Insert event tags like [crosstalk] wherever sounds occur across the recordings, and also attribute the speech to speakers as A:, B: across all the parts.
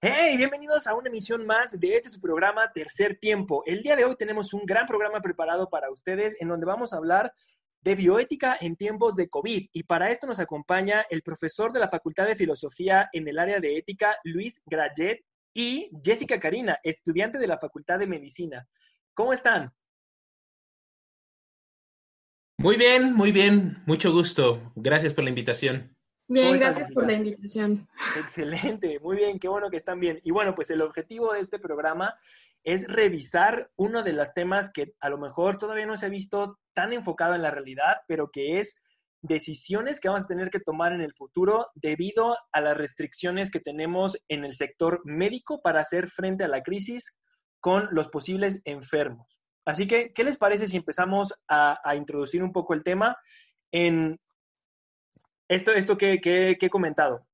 A: Hey, bienvenidos a una emisión más de este su programa Tercer Tiempo. El día de hoy tenemos un gran programa preparado para ustedes en donde vamos a hablar de bioética en tiempos de COVID. Y para esto nos acompaña el profesor de la Facultad de Filosofía en el área de ética, Luis Grayet, y Jessica Karina, estudiante de la Facultad de Medicina. ¿Cómo están?
B: Muy bien, muy bien. Mucho gusto. Gracias por la invitación.
C: Bien, gracias por la invitación.
A: Excelente, muy bien, qué bueno que están bien. Y bueno, pues el objetivo de este programa es revisar uno de los temas que a lo mejor todavía no se ha visto tan enfocado en la realidad, pero que es decisiones que vamos a tener que tomar en el futuro debido a las restricciones que tenemos en el sector médico para hacer frente a la crisis con los posibles enfermos. Así que, ¿qué les parece si empezamos a, a introducir un poco el tema en esto, esto que, he comentado.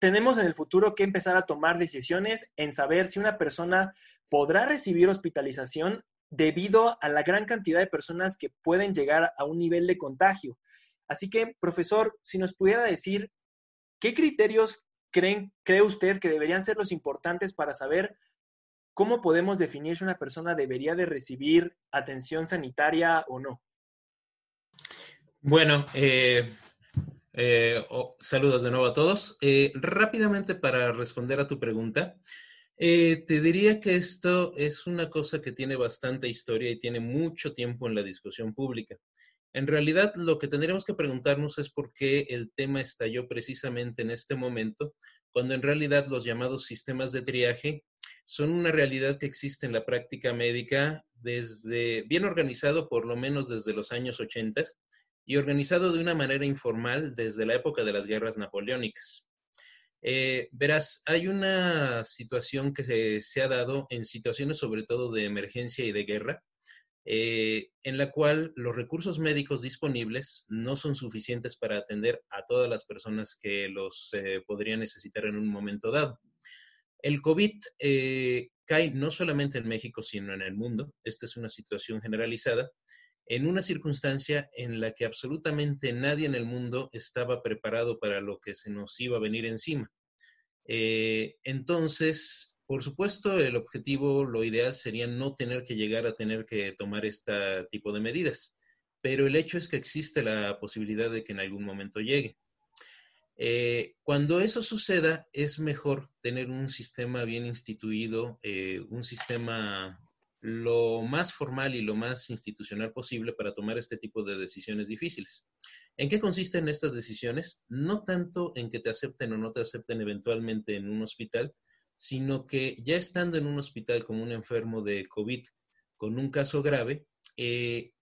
A: Tenemos en el futuro que empezar a tomar decisiones en saber si una persona podrá recibir hospitalización debido a la gran cantidad de personas que pueden llegar a un nivel de contagio. Así que, profesor, si nos pudiera decir qué criterios creen, cree usted que deberían ser los importantes para saber cómo podemos definir si una persona debería de recibir atención sanitaria o no.
B: Bueno, eh, eh, oh, saludos de nuevo a todos. Eh, rápidamente para responder a tu pregunta, eh, te diría que esto es una cosa que tiene bastante historia y tiene mucho tiempo en la discusión pública. En realidad, lo que tendríamos que preguntarnos es por qué el tema estalló precisamente en este momento, cuando en realidad los llamados sistemas de triaje son una realidad que existe en la práctica médica desde, bien organizado por lo menos desde los años 80 y organizado de una manera informal desde la época de las guerras napoleónicas. Eh, verás, hay una situación que se, ha dado en situaciones sobre todo de emergencia y de guerra, eh, en la cual los recursos médicos disponibles no son suficientes para atender a todas las personas que los eh, podrían necesitar en un momento dado. El COVID cae no solamente en México, sino en el mundo. Esta es una situación generalizada en una circunstancia en la que absolutamente nadie en el mundo estaba preparado para lo que se nos iba a venir encima. Eh, entonces, por supuesto, el objetivo, lo ideal sería no tener que llegar a tener que tomar este tipo de medidas, pero el hecho es que existe la posibilidad de que en algún momento llegue. Eh, cuando eso suceda, es mejor tener un sistema bien instituido, eh, un sistema lo más formal y lo más institucional posible para tomar este tipo de decisiones difíciles. ¿En qué consisten estas decisiones? No tanto en que te acepten o no te acepten eventualmente en un hospital, sino que ya estando en un hospital como un enfermo de COVID con un caso grave, eh,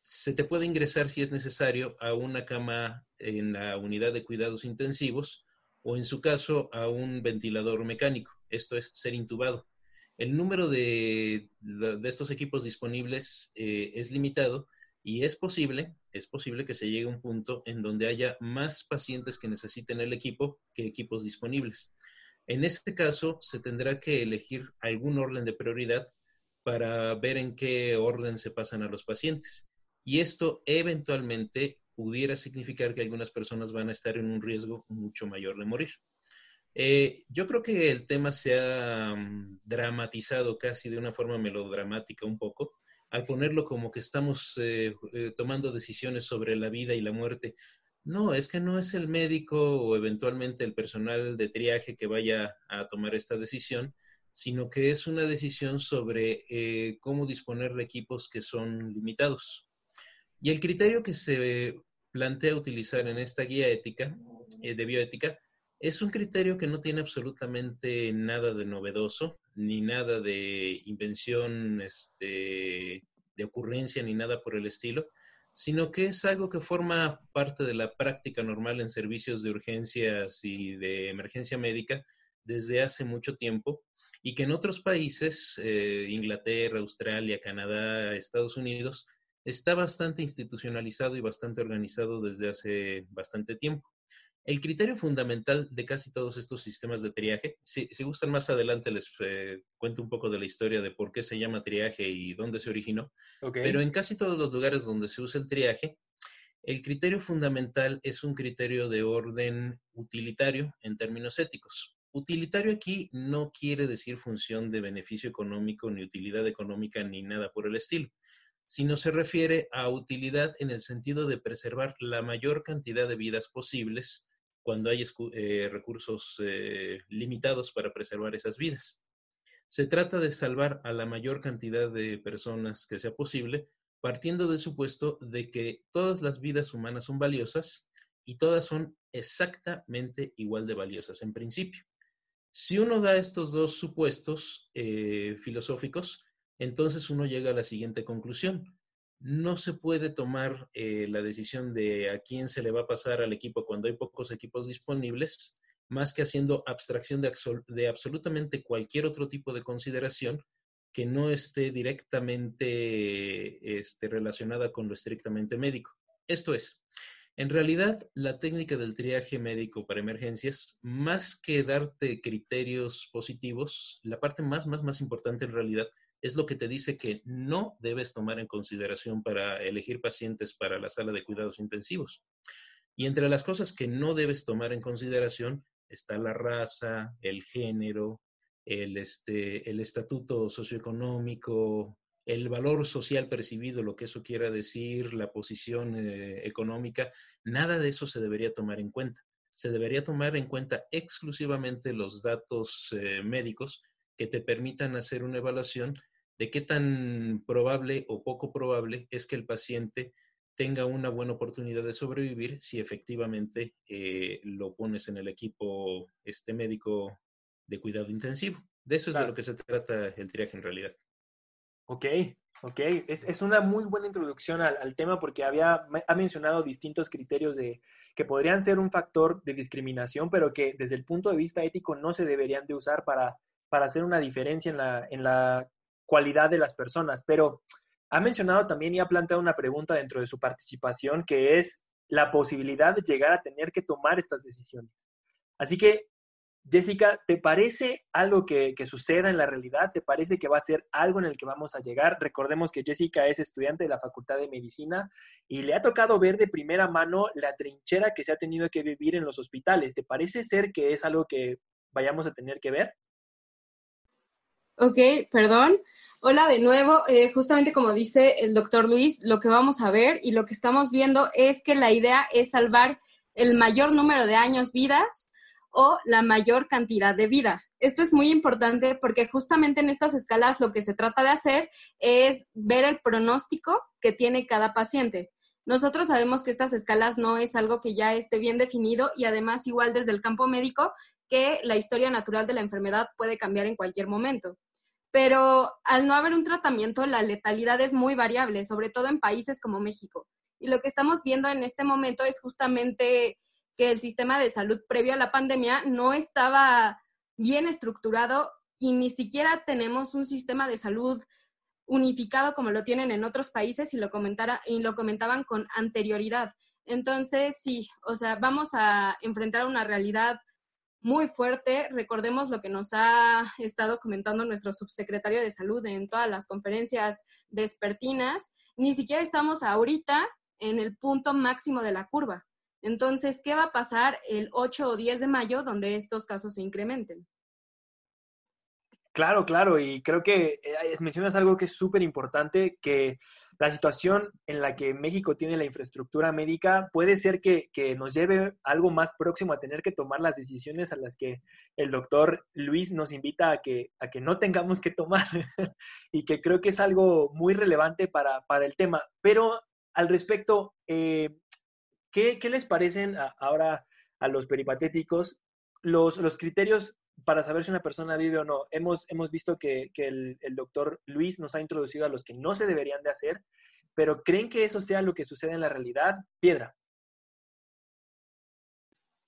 B: se te puede ingresar si es necesario a una cama en la unidad de cuidados intensivos o en su caso a un ventilador mecánico, esto es ser intubado el número de, estos equipos disponibles eh, es limitado y es posible, es posible que se llegue a un punto en donde haya más pacientes que necesiten el equipo que equipos disponibles. En este caso, se tendrá que elegir algún orden de prioridad para ver en qué orden se pasan a los pacientes. Y esto eventualmente pudiera significar que algunas personas van a estar en un riesgo mucho mayor de morir. Eh, yo creo que el tema se ha mm, dramatizado casi de una forma melodramática un poco, al ponerlo como que estamos eh, eh, tomando decisiones sobre la vida y la muerte. No, es que no es el médico o eventualmente el personal de triaje que vaya a tomar esta decisión, sino que es una decisión sobre cómo disponer de equipos que son limitados. Y el criterio que se plantea utilizar en esta guía ética, de bioética, es un criterio que no tiene absolutamente nada de novedoso, ni nada de invención, este, de ocurrencia, ni nada por el estilo, sino que es algo que forma parte de la práctica normal en servicios de urgencias y de emergencia médica desde hace mucho tiempo y que en otros países, eh, Inglaterra, Australia, Canadá, Estados Unidos, está bastante institucionalizado y bastante organizado desde hace bastante tiempo. El criterio fundamental de casi todos estos sistemas de triaje, si, gustan más adelante les eh, cuento un poco de la historia de por qué se llama triaje y dónde se originó, pero en casi todos los lugares donde se usa el triaje, el criterio fundamental es un criterio de orden utilitario en términos éticos. Utilitario aquí no quiere decir función de beneficio económico, ni utilidad económica, ni nada por el estilo, sino se refiere a utilidad en el sentido de preservar la mayor cantidad de vidas posibles cuando hay eh, recursos eh, limitados para preservar esas vidas. Se trata de salvar a la mayor cantidad de personas que sea posible, partiendo del supuesto de que todas las vidas humanas son valiosas y todas son exactamente igual de valiosas en principio. Si uno da estos dos supuestos eh, filosóficos, entonces uno llega a la siguiente conclusión no se puede tomar eh, la decisión de a quién se le va a pasar al equipo cuando hay pocos equipos disponibles, más que haciendo abstracción de, absolutamente cualquier otro tipo de consideración que no esté directamente este, relacionada con lo estrictamente médico. Esto es, en realidad, la técnica del triaje médico para emergencias, más que darte criterios positivos, la parte más, más, más importante en realidad es lo que te dice que no debes tomar en consideración para elegir pacientes para la sala de cuidados intensivos. Y entre las cosas que no debes tomar en consideración está la raza, el género, el, este, el estatuto socioeconómico, el valor social percibido, lo que eso quiera decir, la posición eh, económica, nada de eso se debería tomar en cuenta. Se debería tomar en cuenta exclusivamente los datos eh, médicos que te permitan hacer una evaluación de qué tan probable o poco probable es que el paciente tenga una buena oportunidad de sobrevivir si efectivamente eh, lo pones en el equipo este médico de cuidado intensivo. De eso es de lo que se trata el triaje en realidad.
A: Ok, ok. Es, es una muy buena introducción al, al, tema porque había, ha mencionado distintos criterios de, que podrían ser un factor de discriminación, pero que desde el punto de vista ético no se deberían de usar para, para hacer una diferencia en la, en la cualidad de las personas, pero ha mencionado también y ha planteado una pregunta dentro de su participación que es la posibilidad de llegar a tener que tomar estas decisiones. Así que, Jessica, ¿te parece algo que, suceda en la realidad? ¿Te parece que va a ser algo en el que vamos a llegar? Recordemos que Jessica es estudiante de la Facultad de Medicina y le ha tocado ver de primera mano la trinchera que se ha tenido que vivir en los hospitales. ¿Te parece ser que es algo que vayamos a tener que ver?
C: Ok, perdón. Hola de nuevo. Eh, justamente como dice el doctor Luis, lo que vamos a ver y lo que estamos viendo es que la idea es salvar el mayor número de años vidas o la mayor cantidad de vida. Esto es muy importante porque justamente en estas escalas lo que se trata de hacer es ver el pronóstico que tiene cada paciente. Nosotros sabemos que estas escalas no es algo que ya esté bien definido y además igual desde el campo médico que la historia natural de la enfermedad puede cambiar en cualquier momento. Pero al no haber un tratamiento, la letalidad es muy variable, sobre todo en países como México. Y lo que estamos viendo en este momento es justamente que el sistema de salud previo a la pandemia no estaba bien estructurado y ni siquiera tenemos un sistema de salud unificado como lo tienen en otros países y lo, comentara, y lo comentaban con anterioridad. Entonces, sí, o sea, vamos a enfrentar una realidad muy fuerte. Recordemos lo que nos ha estado comentando nuestro subsecretario de salud en todas las conferencias despertinas. Ni siquiera estamos ahorita en el punto máximo de la curva. Entonces, ¿qué va a pasar el 8 o 10 de mayo donde estos casos se incrementen?
A: Claro, claro, y creo que eh, mencionas algo que es súper importante, que la situación en la que México tiene la infraestructura médica puede ser que, nos lleve algo más próximo a tener que tomar las decisiones a las que el doctor Luis nos invita a que, a que no tengamos que tomar [laughs] y que creo que es algo muy relevante para, para el tema. Pero al respecto, eh, ¿qué, ¿qué, les parecen ahora a los peripatéticos los, los criterios para saber si una persona vive o no. Hemos, hemos visto que, el, doctor Luis nos ha introducido a los que no se deberían de hacer, pero ¿creen que eso sea lo que sucede en la realidad? Piedra.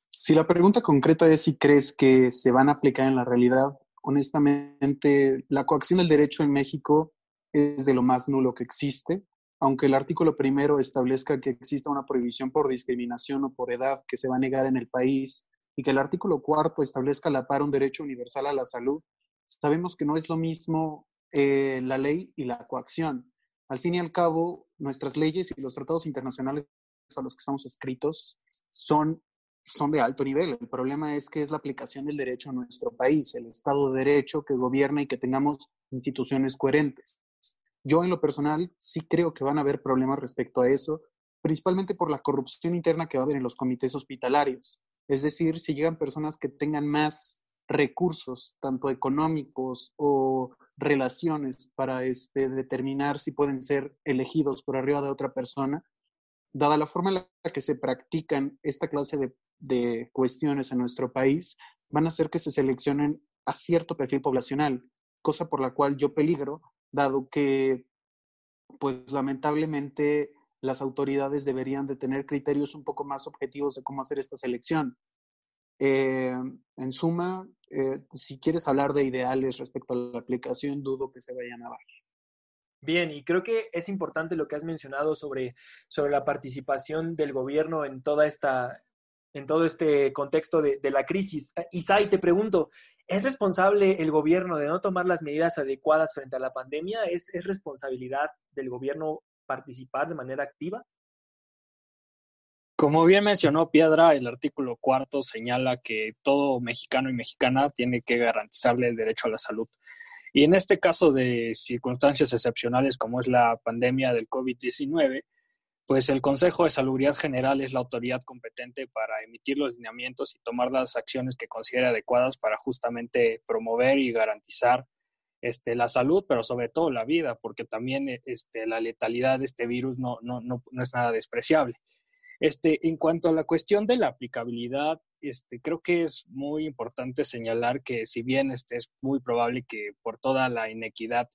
D: Si la pregunta concreta es si crees que se van a aplicar en la realidad, honestamente, la coacción del derecho en México es de lo más nulo que existe, aunque el artículo primero establezca que exista una prohibición por discriminación o por edad que se va a negar en el país y que el artículo cuarto establezca la par un derecho universal a la salud, sabemos que no es lo mismo eh, la ley y la coacción. Al fin y al cabo, nuestras leyes y los tratados internacionales a los que estamos escritos son son de alto nivel. El problema es que es la aplicación del derecho en nuestro país, el Estado de Derecho que gobierna y que tengamos instituciones coherentes. Yo en lo personal sí creo que van a haber problemas respecto a eso, principalmente por la corrupción interna que va a haber en los comités hospitalarios. Es decir, si llegan personas que tengan más recursos, tanto económicos o relaciones, para este, determinar si pueden ser elegidos por arriba de otra persona, dada la forma en la que se practican esta clase de, de cuestiones en nuestro país, van a hacer que se seleccionen a cierto perfil poblacional, cosa por la cual yo peligro dado que, pues lamentablemente, las autoridades deberían de tener criterios un poco más objetivos de cómo hacer esta selección. Eh, en suma, eh, si quieres hablar de ideales respecto a la aplicación, dudo que se vayan a dar.
A: Bien, y creo que es importante lo que has mencionado sobre, sobre la participación del gobierno en toda esta, en todo este contexto de, la crisis. Eh, Isai, te pregunto, ¿es responsable el gobierno de no tomar las medidas adecuadas frente a la pandemia? ¿Es, responsabilidad del gobierno participar de manera activa?
E: Como bien mencionó Piedra, el artículo cuarto señala que todo mexicano y mexicana tiene que garantizarle el derecho a la salud. Y en este caso de circunstancias excepcionales como es la pandemia del COVID-19, pues el Consejo de Salubridad General es la autoridad competente para emitir los lineamientos y tomar las acciones que considere adecuadas para justamente promover y garantizar este, la salud, pero sobre todo la vida, porque también este, la letalidad de este virus no, no, no, no es nada despreciable. Este, en cuanto a la cuestión de la aplicabilidad, este, creo que es muy importante señalar que si bien este, es muy probable que por toda la inequidad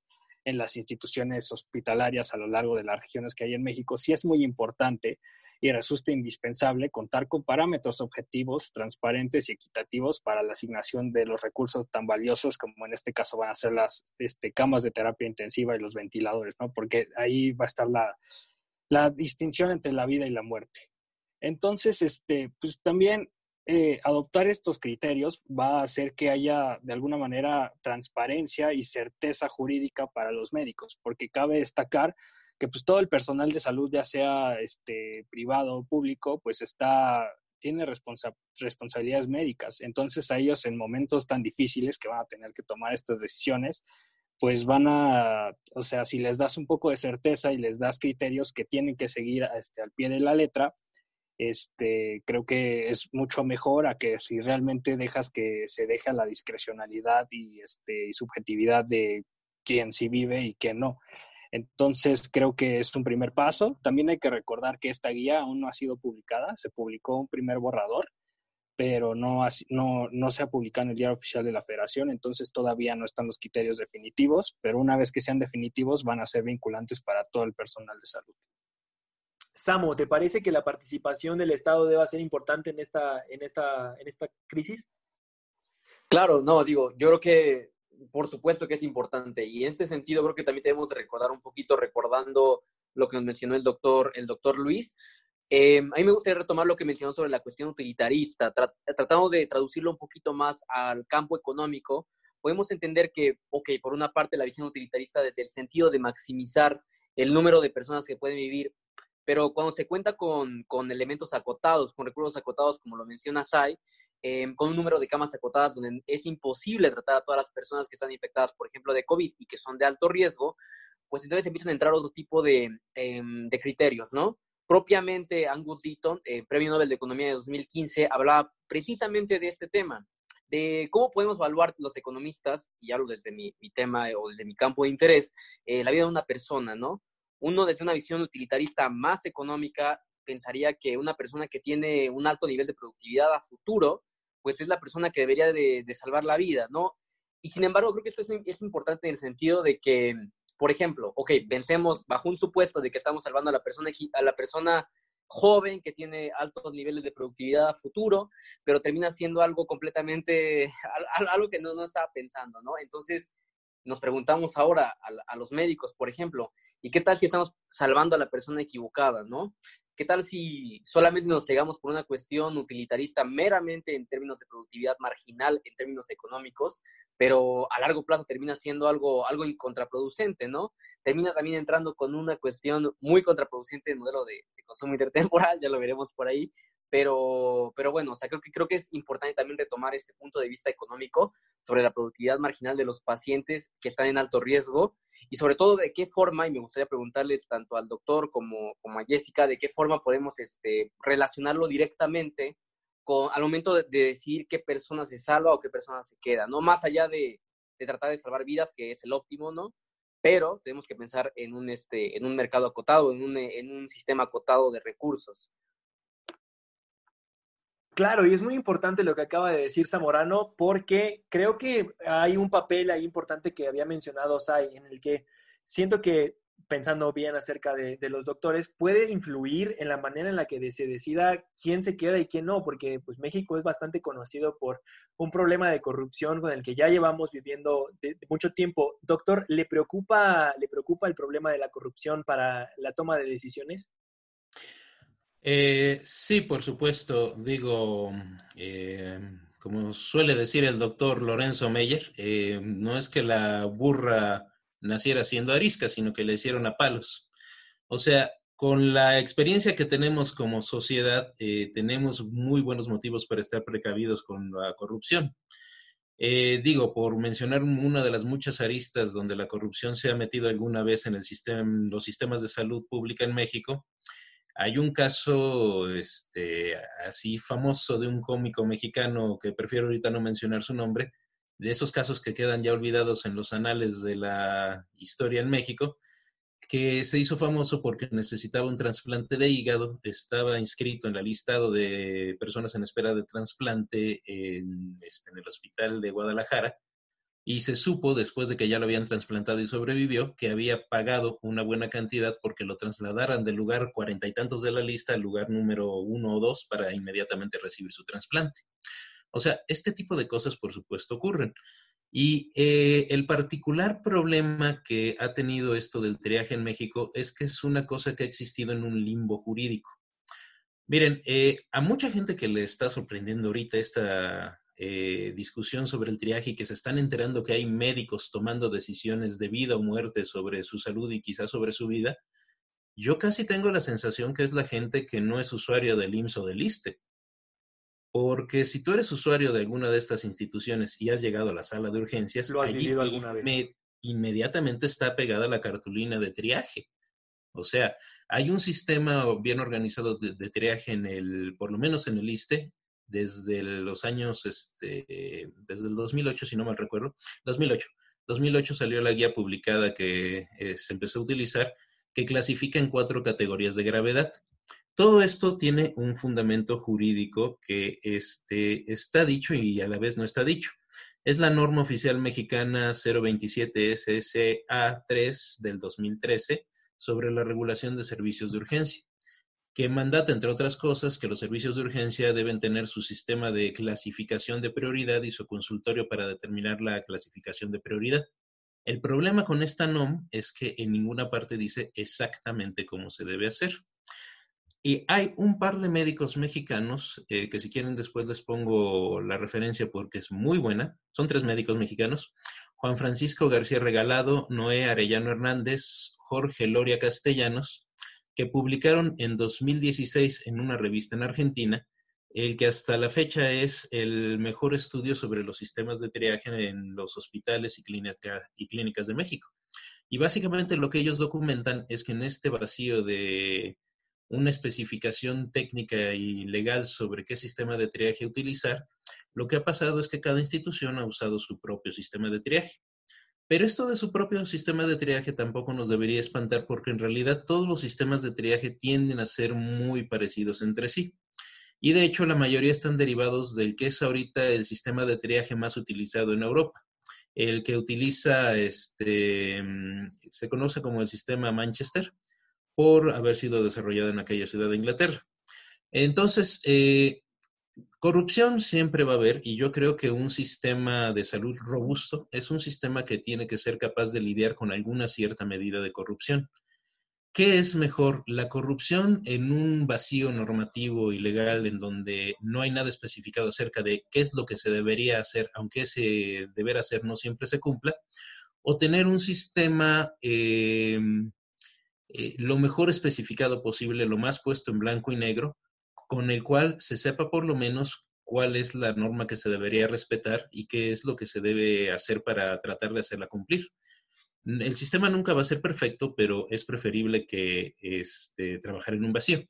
E: en las instituciones hospitalarias a lo largo de las regiones que hay en México, sí es muy importante y resulta indispensable contar con parámetros objetivos, transparentes y equitativos para la asignación de los recursos tan valiosos como en este caso van a ser las este, camas de terapia intensiva y los ventiladores, ¿no? Porque ahí va a estar la, la distinción entre la vida y la muerte. Entonces, este, pues también eh, adoptar estos criterios va a hacer que haya de alguna manera transparencia y certeza jurídica para los médicos, porque cabe destacar que pues todo el personal de salud, ya sea este, privado o público, pues está, tiene responsabilidades médicas. Entonces a ellos en momentos tan difíciles que van a tener que tomar estas decisiones, pues van a, o sea, si les das un poco de certeza y les das criterios que tienen que seguir este, al pie de la letra, este, creo que es mucho mejor a que si realmente dejas que se deje a la discrecionalidad y, este, y subjetividad de quién sí vive y quién no. Entonces, creo que es un primer paso. También hay que recordar que esta guía aún no ha sido publicada. Se publicó un primer borrador, pero no, no, no se ha publicado en el diario oficial de la federación. Entonces, todavía no están los criterios definitivos, pero una vez que sean definitivos, van a ser vinculantes para todo el personal de salud.
A: Samo, ¿te parece que la participación del Estado deba ser importante en esta, en esta, en esta crisis?
F: Claro, no, digo, yo creo que por supuesto que es importante y en este sentido creo que también tenemos que recordar un poquito, recordando lo que nos mencionó el doctor, el doctor Luis. Eh, a mí me gustaría retomar lo que mencionó sobre la cuestión utilitarista, tratando de traducirlo un poquito más al campo económico. Podemos entender que, ok, por una parte la visión utilitarista desde el sentido de maximizar el número de personas que pueden vivir pero cuando se cuenta con, con elementos acotados, con recursos acotados, como lo menciona Sai, em, con un número de camas acotadas donde es imposible tratar a todas las personas que están infectadas, por ejemplo, de COVID y que son de alto riesgo, pues entonces empiezan a entrar otro tipo de, em, de criterios, ¿no? Propiamente Angus Deaton, eh, Premio Nobel de Economía de 2015, hablaba precisamente de este tema, de cómo podemos evaluar los economistas, y hablo desde mi, mi tema o desde mi campo de interés, eh, la vida de una persona, ¿no? uno desde una visión utilitarista más económica pensaría que una persona que tiene un alto nivel de productividad a futuro, pues es la persona que debería de, salvar la vida, ¿no? Y sin embargo, creo que eso es, importante en el sentido de que, por ejemplo, ok, pensemos bajo un supuesto de que estamos salvando a la persona, a la persona joven que tiene altos niveles de productividad a futuro, pero termina siendo algo completamente, algo que no, no estaba pensando, ¿no? Entonces, nos preguntamos ahora a, los médicos, por ejemplo, ¿y qué tal si estamos salvando a la persona equivocada, no? ¿Qué tal si solamente nos cegamos por una cuestión utilitarista meramente en términos de productividad marginal, en términos económicos, pero a largo plazo termina siendo algo, algo contraproducente, ¿no? Termina también entrando con una cuestión muy contraproducente el modelo de, de consumo intertemporal, [laughs] ya lo veremos por ahí, pero, pero bueno, o sea, creo que, creo que es importante también retomar este punto de vista económico sobre la productividad marginal de los pacientes que están en alto riesgo y sobre todo de qué forma, y me gustaría preguntarles tanto al doctor como, como a Jessica, de qué forma podemos este, relacionarlo directamente con, al momento de, decidir qué persona se salva o qué persona se queda, ¿no? Más allá de, de tratar de salvar vidas, que es el óptimo, ¿no? Pero tenemos que pensar en un, este, en un mercado acotado, en un, en un sistema acotado de recursos.
A: Claro, y es muy importante lo que acaba de decir Zamorano, porque creo que hay un papel ahí importante que había mencionado Sai, en el que siento que, pensando bien acerca de, los doctores, puede influir en la manera en la que se decida quién se queda y quién no, porque pues México es bastante conocido por un problema de corrupción con el que ya llevamos viviendo mucho tiempo. Doctor, ¿le preocupa, ¿le preocupa el problema de la corrupción para la toma de decisiones?
B: Eh, sí, por supuesto. Digo, eh, como suele decir el doctor Lorenzo Meyer, eh, no es que la burra naciera siendo arisca, sino que le hicieron a palos. O sea, con la experiencia que tenemos como sociedad, tenemos muy buenos motivos para estar precavidos con la corrupción. digo, por mencionar una de las muchas aristas donde la corrupción se ha metido alguna vez en el sistema, los sistemas de salud pública en México, hay un caso este, así famoso de un cómico mexicano que prefiero ahorita no mencionar su nombre, de esos casos que quedan ya olvidados en los anales de la historia en México, que se hizo famoso porque necesitaba un trasplante de hígado, estaba inscrito en la listado de personas en espera de trasplante en, este, en el hospital de Guadalajara y se supo después de que ya lo habían trasplantado y sobrevivió que había pagado una buena cantidad porque lo trasladaran del lugar cuarenta y tantos de la lista al lugar número uno o dos para inmediatamente recibir su trasplante. O sea, este tipo de cosas por supuesto ocurren. Y eh, el particular problema que ha tenido esto del triaje en México es que es una cosa que ha existido en un limbo jurídico. Miren, eh, a mucha gente que le está sorprendiendo ahorita esta eh, discusión sobre el triaje y que se están enterando que hay médicos tomando decisiones de vida o muerte sobre su salud y quizás sobre su vida, yo casi tengo la sensación que es la gente que no es usuario del IMSS o del ISTE. Porque si tú eres usuario de alguna de estas instituciones y has llegado a la sala de urgencias, allí inmediatamente está pegada la cartulina de triaje. O sea, hay un sistema bien organizado de, de, triaje en el, por lo menos en el ISTE, desde los años, este, desde el 2008, si no mal recuerdo, 2008. 2008 salió la guía publicada que eh, se empezó a utilizar, que clasifica en cuatro categorías de gravedad. Todo esto tiene un fundamento jurídico que este, está dicho y a la vez no está dicho. Es la norma oficial mexicana 027 SSA 3 del 2013 sobre la regulación de servicios de urgencia que mandata, entre otras cosas, que los servicios de urgencia deben tener su sistema de clasificación de prioridad y su consultorio para determinar la clasificación de prioridad. El problema con esta NOM es que en ninguna parte dice exactamente cómo se debe hacer. Y hay un par de médicos mexicanos, eh, que si quieren después les pongo la referencia porque es muy buena. Son tres médicos mexicanos. Juan Francisco García Regalado, Noé Arellano Hernández, Jorge Loria Castellanos que publicaron en 2016 en una revista en Argentina, el que hasta la fecha es el mejor estudio sobre los sistemas de triaje en los hospitales y, y clínicas de México. Y básicamente lo que ellos documentan es que en este vacío de una especificación técnica y legal sobre qué sistema de triaje utilizar, lo que ha pasado es que cada institución ha usado su propio sistema de triaje. Pero esto de su propio sistema de triaje tampoco nos debería espantar porque en realidad todos los sistemas de triaje tienden a ser muy parecidos entre sí. Y de hecho la mayoría están derivados del que es ahorita el sistema de triaje más utilizado en Europa. El que utiliza, este, mm, se conoce como el sistema Manchester por haber sido desarrollado en aquella ciudad de Inglaterra. Entonces, eh, Corrupción siempre va a haber y yo creo que un sistema de salud robusto es un sistema que tiene que ser capaz de lidiar con alguna cierta medida de corrupción. ¿Qué es mejor? La corrupción en un vacío normativo y legal en donde no hay nada especificado acerca de qué es lo que se debería hacer, aunque ese deber hacer no siempre se cumpla, o tener un sistema em, eh, lo mejor especificado posible, lo más puesto en blanco y negro, con el cual se sepa por lo menos cuál es la norma que se debería respetar y qué es lo que se debe hacer para tratar de hacerla cumplir. El sistema nunca va a ser perfecto, pero es preferible que este, trabajar en un vacío.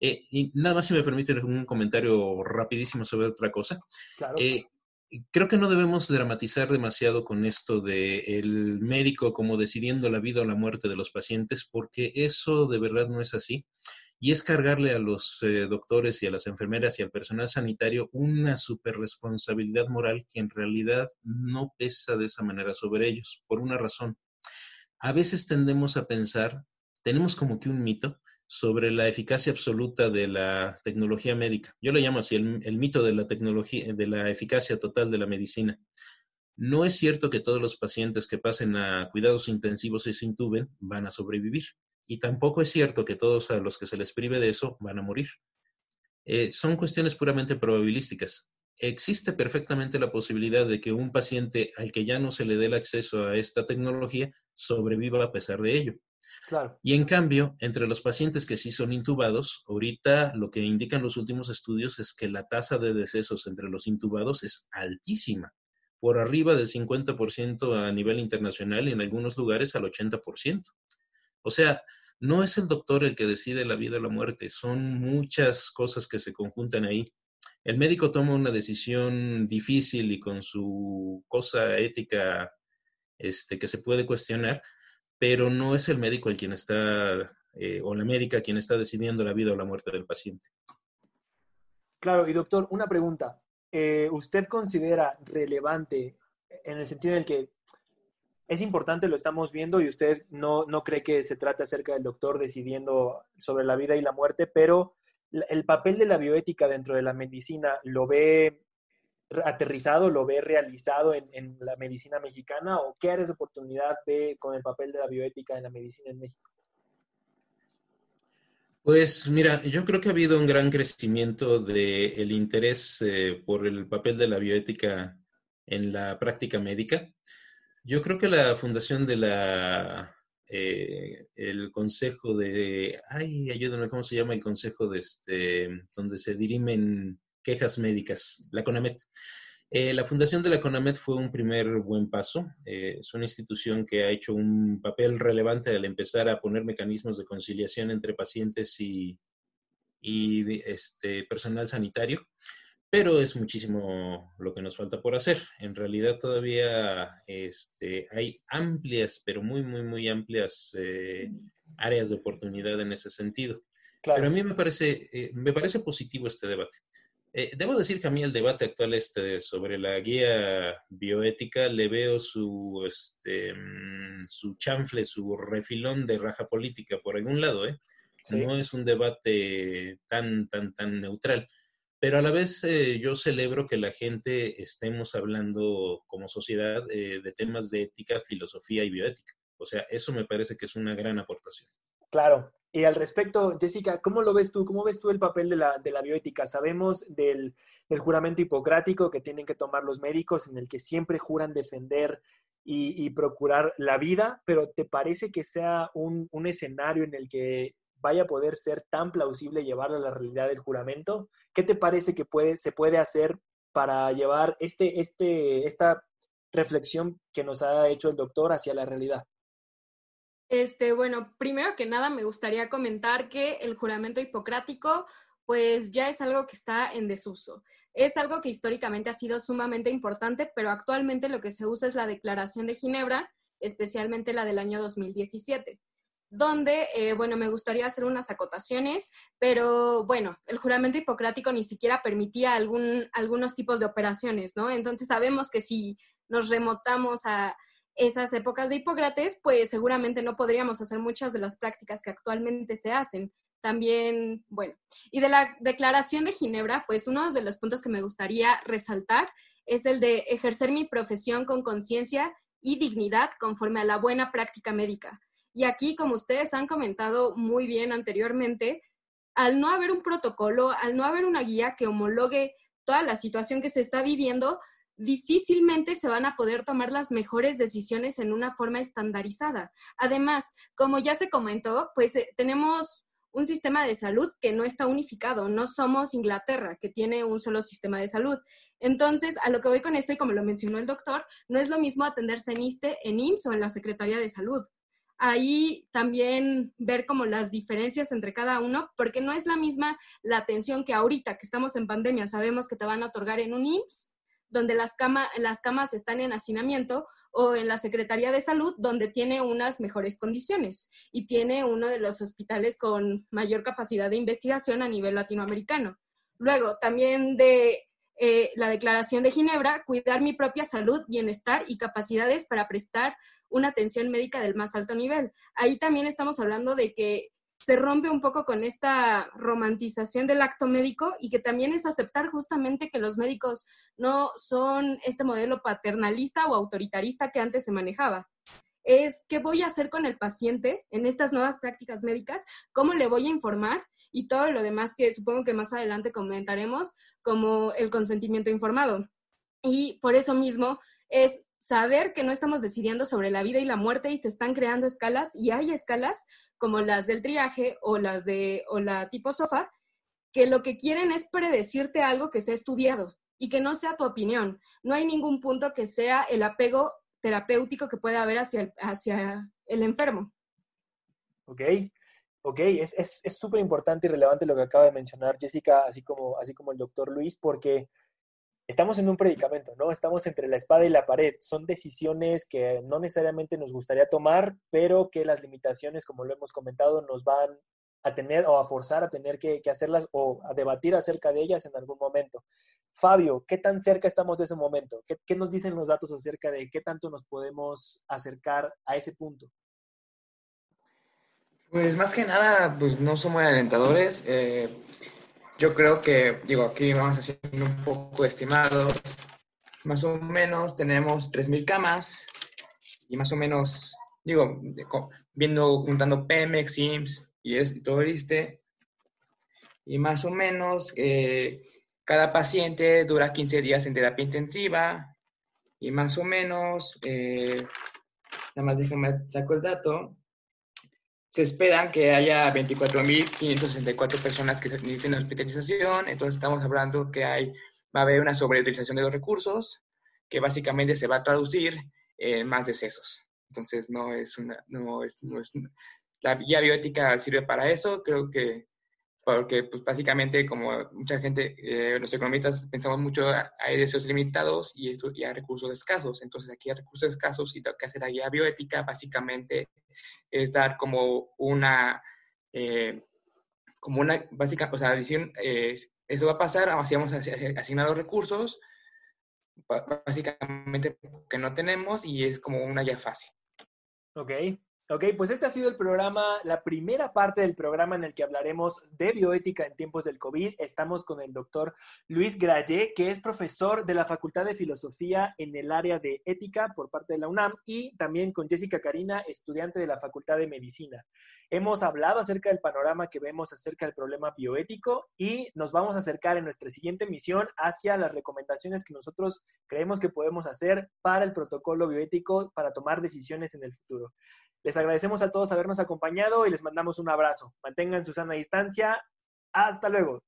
B: Eh, y nada más si me permiten un comentario rapidísimo sobre otra cosa. Eh, creo que no debemos dramatizar demasiado con esto de el médico como decidiendo la vida o la muerte de los pacientes, porque eso de verdad no es así. Y es cargarle a los eh, doctores y a las enfermeras y al personal sanitario una superresponsabilidad moral que en realidad no pesa de esa manera sobre ellos, por una razón. A veces tendemos a pensar, tenemos como que un mito, sobre la eficacia absoluta de la tecnología médica. Yo lo llamo así, el, mito de la tecnología, de la eficacia total de la medicina. No es cierto que todos los pacientes que pasen a cuidados intensivos y se intuben van a sobrevivir. Y tampoco es cierto que todos a los que se les prive de eso van a morir. Eh, son cuestiones puramente probabilísticas. Existe perfectamente la posibilidad de que un paciente al que ya no se le dé el acceso a esta tecnología sobreviva a pesar de ello. Y en cambio, entre los pacientes que sí son intubados, ahorita lo que indican los últimos estudios es que la tasa de decesos entre los intubados es altísima, por arriba del 50% a nivel internacional y en algunos lugares al 80%. O sea, no es el doctor el que decide la vida o la muerte, son muchas cosas que se conjuntan ahí. El médico toma una decisión difícil y con su cosa ética este, que se puede cuestionar, pero no es el médico el quien está, eh, o la médica quien está decidiendo la vida o la muerte del paciente.
A: Claro, y doctor, una pregunta. Eh, ¿Usted considera relevante en el sentido en el que es importante, lo estamos viendo, y usted no, no cree que se trate acerca del doctor decidiendo sobre la vida y la muerte, pero el papel de la bioética dentro de la medicina lo ve aterrizado, lo ve realizado en, la medicina mexicana o qué áreas de oportunidad ve con el papel de la bioética en la medicina en México?
B: Pues mira, yo creo que ha habido un gran crecimiento del interés eh, por el papel de la bioética en la práctica médica. Yo creo que la fundación de la eh, el consejo de ay ayúdame cómo se llama el consejo de este donde se dirimen quejas médicas, la CONAMET. Eh, la fundación de la CONAMET fue un primer buen paso. Eh, es una institución que ha hecho un papel relevante al empezar a poner mecanismos de conciliación entre pacientes y, y este, personal sanitario, pero es muchísimo lo que nos falta por hacer. En realidad todavía este, hay amplias, pero muy, muy, muy amplias eh, áreas de oportunidad en ese sentido. Pero a mí me parece, me parece positivo este debate. Eh, debo decir que a mí el debate actual este sobre la guía bioética le veo su, este, mm, su chanfle, su refilón de raja política por algún lado, ¿eh? No es un debate tan, tan, tan neutral. Pero a la vez eh, yo celebro que la gente estemos hablando como sociedad eh, de temas de ética, filosofía y bioética. O sea, eso me parece que es una gran aportación.
A: Claro. Y al respecto, Jessica, ¿cómo lo ves tú? ¿Cómo ves tú el papel de la, de la bioética? Sabemos del, juramento hipocrático que tienen que tomar los médicos, en el que siempre juran defender y, procurar la vida, pero ¿te parece que sea un, escenario en el que vaya a poder ser tan plausible llevar a la realidad del juramento? ¿Qué te parece que puede, se puede hacer para llevar este, este, esta reflexión que nos ha hecho el doctor hacia la realidad?
C: Este, bueno, primero que nada me gustaría comentar que el juramento hipocrático pues ya es algo que está en desuso. Es algo que históricamente ha sido sumamente importante, pero actualmente lo que se usa es la Declaración de Ginebra, especialmente la del año 2017 donde, eh, bueno, me gustaría hacer unas acotaciones, pero bueno, el juramento hipocrático ni siquiera permitía algún, algunos tipos de operaciones, ¿no? Entonces sabemos que si nos remotamos a, esas épocas de Hipócrates, pues seguramente no podríamos hacer muchas de las prácticas que actualmente se hacen. También, bueno, y de la Declaración de Ginebra, pues uno de los puntos que me gustaría resaltar es el de ejercer mi profesión con conciencia y dignidad conforme a la buena práctica médica. Y aquí, como ustedes han comentado muy bien anteriormente, al no haber un protocolo, al no haber una guía que homologue toda la situación que se está viviendo, difícilmente se van a poder tomar las mejores decisiones en una forma estandarizada. Además, como ya se comentó, pues eh, tenemos un sistema de salud que no está unificado. No somos Inglaterra, que tiene un solo sistema de salud. Entonces, a lo que voy con esto, y como lo mencionó el doctor, no es lo mismo atenderse en ISTE, en IMSS o en la Secretaría de Salud. Ahí también ver como las diferencias entre cada uno, porque no es la misma la atención que ahorita que estamos en pandemia, sabemos que te van a otorgar en un IMSS donde las, las camas están en hacinamiento, o en la Secretaría de Salud, donde tiene unas mejores condiciones y tiene uno de los hospitales con mayor capacidad de investigación a nivel latinoamericano. Luego, también de eh, la Declaración de Ginebra, cuidar mi propia salud, bienestar y capacidades para prestar una atención médica del más alto nivel. Ahí también estamos hablando de que se rompe un poco con esta romantización del acto médico y que también es aceptar justamente que los médicos no son este modelo paternalista o autoritarista que antes se manejaba. Es qué voy a hacer con el paciente en estas nuevas prácticas médicas, cómo le voy a informar y todo lo demás que supongo que más adelante comentaremos como el consentimiento informado. Y por eso mismo es saber que no estamos decidiendo sobre la vida y la muerte y se están creando escalas y hay escalas como las del triaje o las de o la tipo sofá que lo que quieren es predecirte algo que se ha estudiado y que no sea tu opinión. No hay ningún punto que sea el apego terapéutico que pueda haber hacia el, hacia el enfermo.
A: Ok, ok, es súper importante y relevante lo que acaba de mencionar Jessica, así como, así como el doctor Luis, porque estamos en un predicamento, ¿no? Estamos entre la espada y la pared. Son decisiones que no necesariamente nos gustaría tomar, pero que las limitaciones, como lo hemos comentado, nos van a tener o a forzar a tener que, hacerlas o a debatir acerca de ellas en algún momento. Fabio, ¿qué tan cerca estamos de ese momento? ¿Qué, nos dicen los datos acerca de qué tanto nos podemos acercar a ese punto?
G: Pues más que nada, pues no son muy alentadores. Eh, yo creo que, digo, aquí vamos haciendo un poco estimados. Más o menos tenemos 3.000 camas y más o menos, digo, viendo, juntando Pemex, IMSS y, es, todo el ISTE, y más o menos eh, cada paciente dura 15 días en terapia intensiva y más o menos, eh, nada más déjame saco el dato, se esperan que haya 24.564 personas que necesiten hospitalización, entonces estamos hablando que hay, va a haber una sobreutilización de los recursos, que básicamente se va a traducir en más decesos. Entonces, no es una, no es, no es la guía bioética sirve para eso, creo que porque pues básicamente como mucha gente, eh, los economistas pensamos mucho, hay deseos limitados y, esto, y hay recursos escasos. Entonces aquí hay recursos escasos y lo que hace la guía bioética básicamente es dar como una, eh, como una, básica, o sea, decir, eh, eso va a pasar, así vamos a asignar los recursos, básicamente que no tenemos y es como una guía fácil.
A: Ok, Ok, pues este ha sido el programa, la primera parte del programa en el que hablaremos de bioética en tiempos del COVID. Estamos con el doctor Luis Grayé, que es profesor de la Facultad de Filosofía en el área de ética por parte de la UNAM, y también con Jessica Karina, estudiante de la Facultad de Medicina. Hemos hablado acerca del panorama que vemos acerca del problema bioético y nos vamos a acercar en nuestra siguiente misión hacia las recomendaciones que nosotros creemos que podemos hacer para el protocolo bioético para tomar decisiones en el futuro. Les agradecemos a todos habernos acompañado y les mandamos un abrazo. Mantengan su sana distancia. Hasta luego.